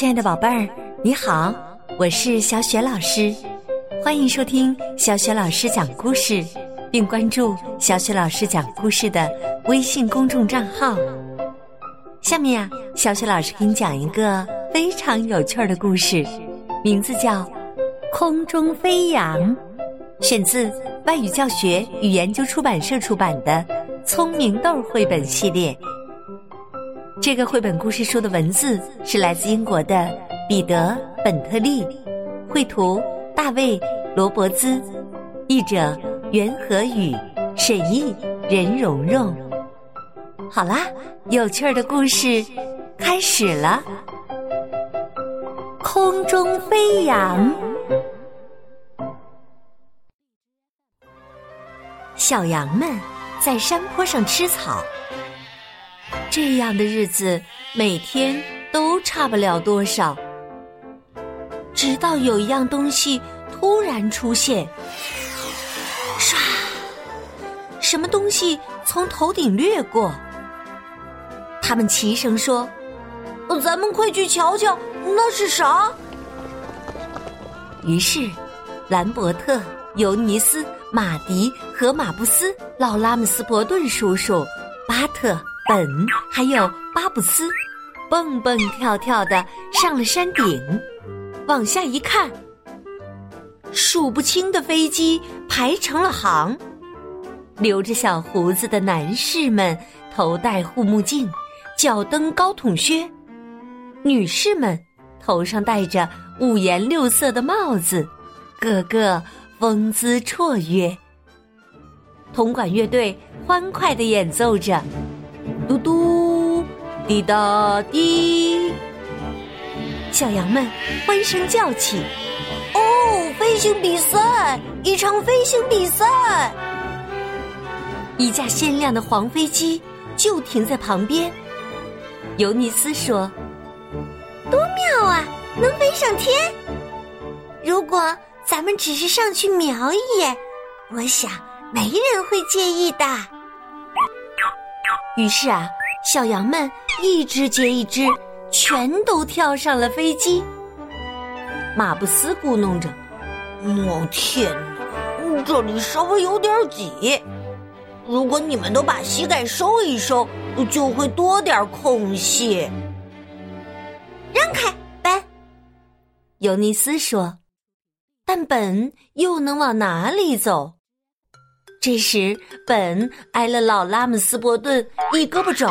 亲爱的宝贝儿，你好，我是小雪老师，欢迎收听小雪老师讲故事，并关注小雪老师讲故事的微信公众账号。下面呀，小雪老师给你讲一个非常有趣的故事，名字叫《空中飞扬》，选自外语教学与研究出版社出版的《聪明豆》绘本系列。这个绘本故事书的文字是来自英国的彼得·本特利，绘图大卫·罗伯兹，译者袁和宇，审译任蓉蓉。好啦，有趣儿的故事开始了。空中飞扬，小羊们在山坡上吃草。这样的日子每天都差不了多少，直到有一样东西突然出现，唰，什么东西从头顶掠过？他们齐声说：“咱们快去瞧瞧，那是啥？”于是，兰伯特、尤尼斯、马迪和马布斯、老拉姆斯伯顿叔叔、巴特。本还有巴布斯，蹦蹦跳跳的上了山顶，往下一看，数不清的飞机排成了行。留着小胡子的男士们头戴护目镜，脚蹬高筒靴；女士们头上戴着五颜六色的帽子，个个风姿绰约。铜管乐队欢快的演奏着。嘟嘟，滴答滴，小羊们欢声叫起：“哦，飞行比赛！一场飞行比赛！”一架鲜亮的黄飞机就停在旁边。尤尼斯说：“多妙啊，能飞上天！如果咱们只是上去瞄一眼，我想没人会介意的。”于是啊，小羊们一只接一只，全都跳上了飞机。马布斯咕哝着：“哦天哪，这里稍微有点挤。如果你们都把膝盖收一收，就会多点空隙。”让开，本。尤尼斯说：“但本又能往哪里走？”这时，本挨了老拉姆斯伯顿一胳膊肘，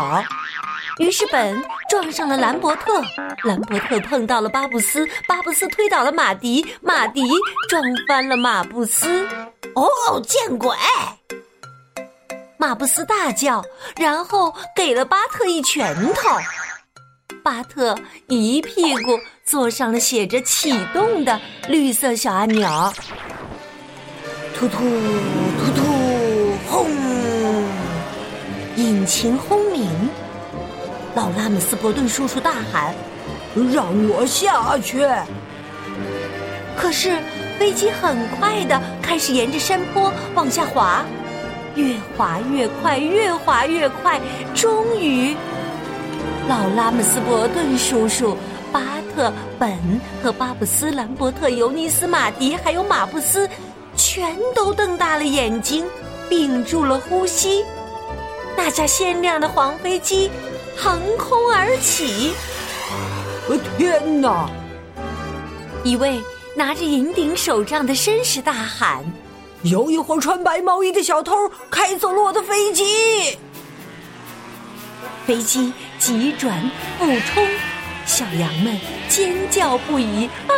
于是本撞上了兰伯特，兰伯特碰到了巴布斯，巴布斯推倒了马迪，马迪撞翻了马布斯。哦，见鬼！马布斯大叫，然后给了巴特一拳头，巴特一屁股坐上了写着“启动”的绿色小按钮。突突突突，引擎轰鸣。老拉姆斯伯顿叔叔大喊：“让我下去！”可是飞机很快的开始沿着山坡往下滑，越滑越快，越滑越快。终于，老拉姆斯伯顿叔叔、巴特、本和巴布斯、兰伯特、尤尼斯、马迪还有马布斯。全都瞪大了眼睛，屏住了呼吸。那架鲜亮的黄飞机腾空而起。天哪！一位拿着银顶手杖的绅士大喊：“有一伙穿白毛衣的小偷开走了我的飞机！”飞机急转俯冲，小羊们尖叫不已。啊！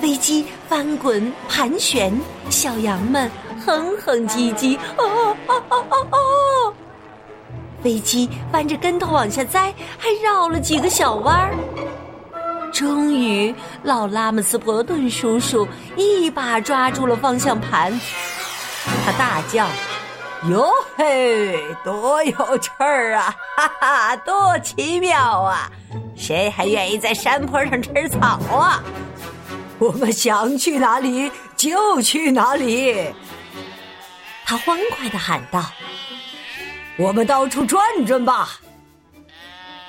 飞机翻滚盘旋，小羊们哼哼唧唧，哦哦哦哦哦！飞机翻着跟头往下栽，还绕了几个小弯儿。终于，老拉姆斯伯顿叔叔一把抓住了方向盘，他大叫：“哟嘿，多有趣儿啊！哈哈，多奇妙啊！谁还愿意在山坡上吃草啊？”我们想去哪里就去哪里，他欢快的喊道：“我们到处转转吧！”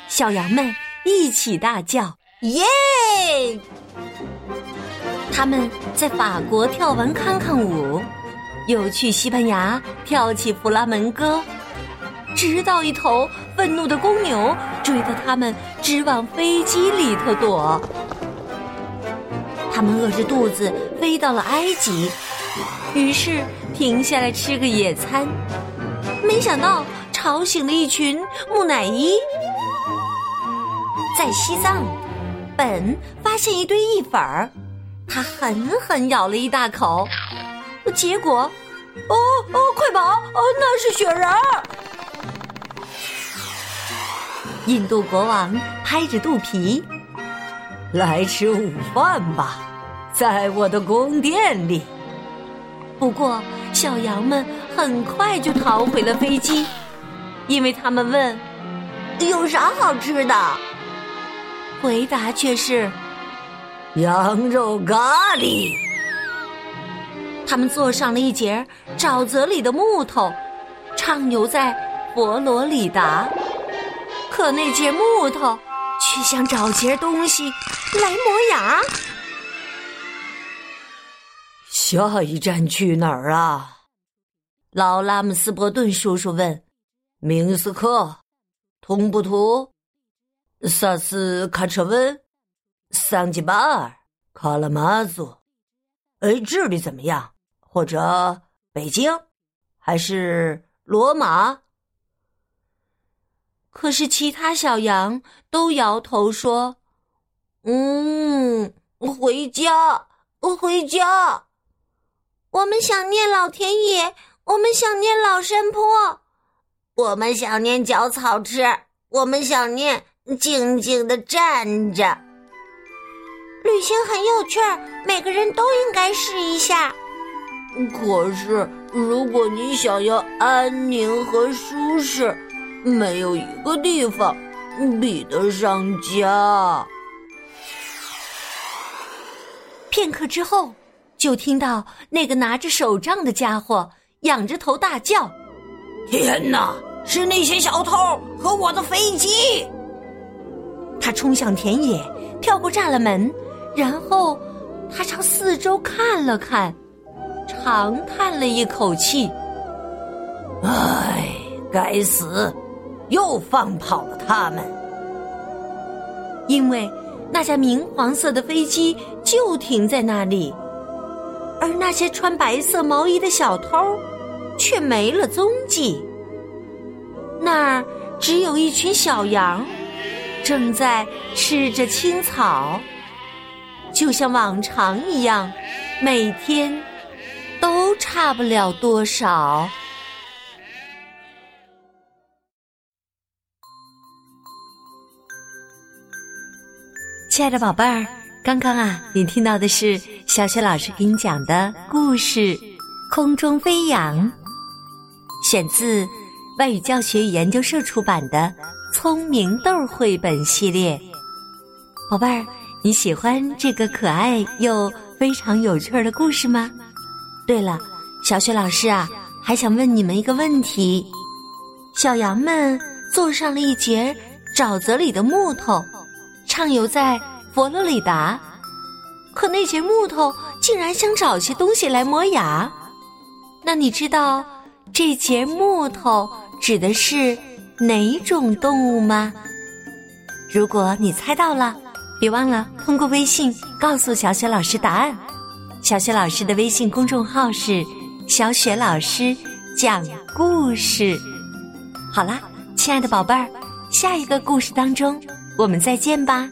小羊们一起大叫：“耶！”他们在法国跳完康康舞，又去西班牙跳起弗拉门戈，直到一头愤怒的公牛追得他们直往飞机里头躲。他们饿着肚子飞到了埃及，于是停下来吃个野餐，没想到吵醒了一群木乃伊。在西藏，本发现一堆意粉儿。他狠狠咬了一大口，结果，哦哦，快跑！哦，那是雪人。印度国王拍着肚皮，来吃午饭吧，在我的宫殿里。不过，小羊们很快就逃回了飞机，因为他们问：“有啥好吃的？”回答却是。羊肉咖喱。他们坐上了一节沼泽里的木头，畅游在佛罗里达。可那节木头却想找节东西来磨牙。下一站去哪儿啊？劳拉姆斯伯顿叔叔问。明斯克、通布图、萨斯卡彻温。桑吉巴尔、卡拉马祖，哎，智利怎么样？或者北京，还是罗马？可是其他小羊都摇头说：“嗯，回家，回家。我们想念老田野，我们想念老山坡，我们想念嚼草吃，我们想念静静的站着。”旅行很有趣儿，每个人都应该试一下。可是，如果你想要安宁和舒适，没有一个地方比得上家。片刻之后，就听到那个拿着手杖的家伙仰着头大叫：“天哪！是那些小偷和我的飞机！”他冲向田野，跳过栅栏门。然后，他朝四周看了看，长叹了一口气：“唉，该死，又放跑了他们。”因为那架明黄色的飞机就停在那里，而那些穿白色毛衣的小偷却没了踪迹。那儿只有一群小羊，正在吃着青草。就像往常一样，每天都差不了多少。亲爱的宝贝儿，刚刚啊，你听到的是小雪老师给你讲的故事《空中飞扬》，选自外语教学与研究社出版的《聪明豆》绘本系列，宝贝儿。你喜欢这个可爱又非常有趣的故事吗？对了，小雪老师啊，还想问你们一个问题：小羊们坐上了一节沼泽里的木头，畅游在佛罗里达，可那节木头竟然想找些东西来磨牙。那你知道这节木头指的是哪种动物吗？如果你猜到了。别忘了通过微信告诉小雪老师答案。小雪老师的微信公众号是“小雪老师讲故事”。好啦，亲爱的宝贝儿，下一个故事当中我们再见吧。